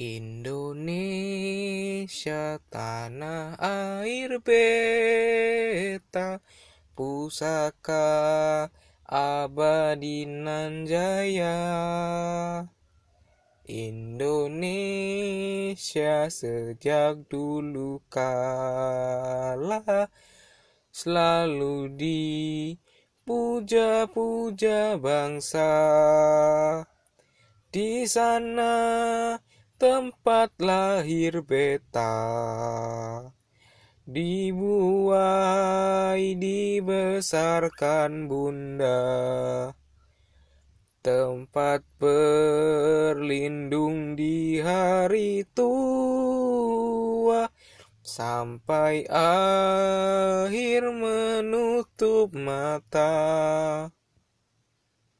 Indonesia tanah air beta pusaka abadi nan jaya Indonesia sejak dulu kala selalu dipuja-puja bangsa. Di sana tempat lahir beta. Dibuai dibesarkan bunda. Tempat berlindung di hari tua. Sampai akhir menutup mata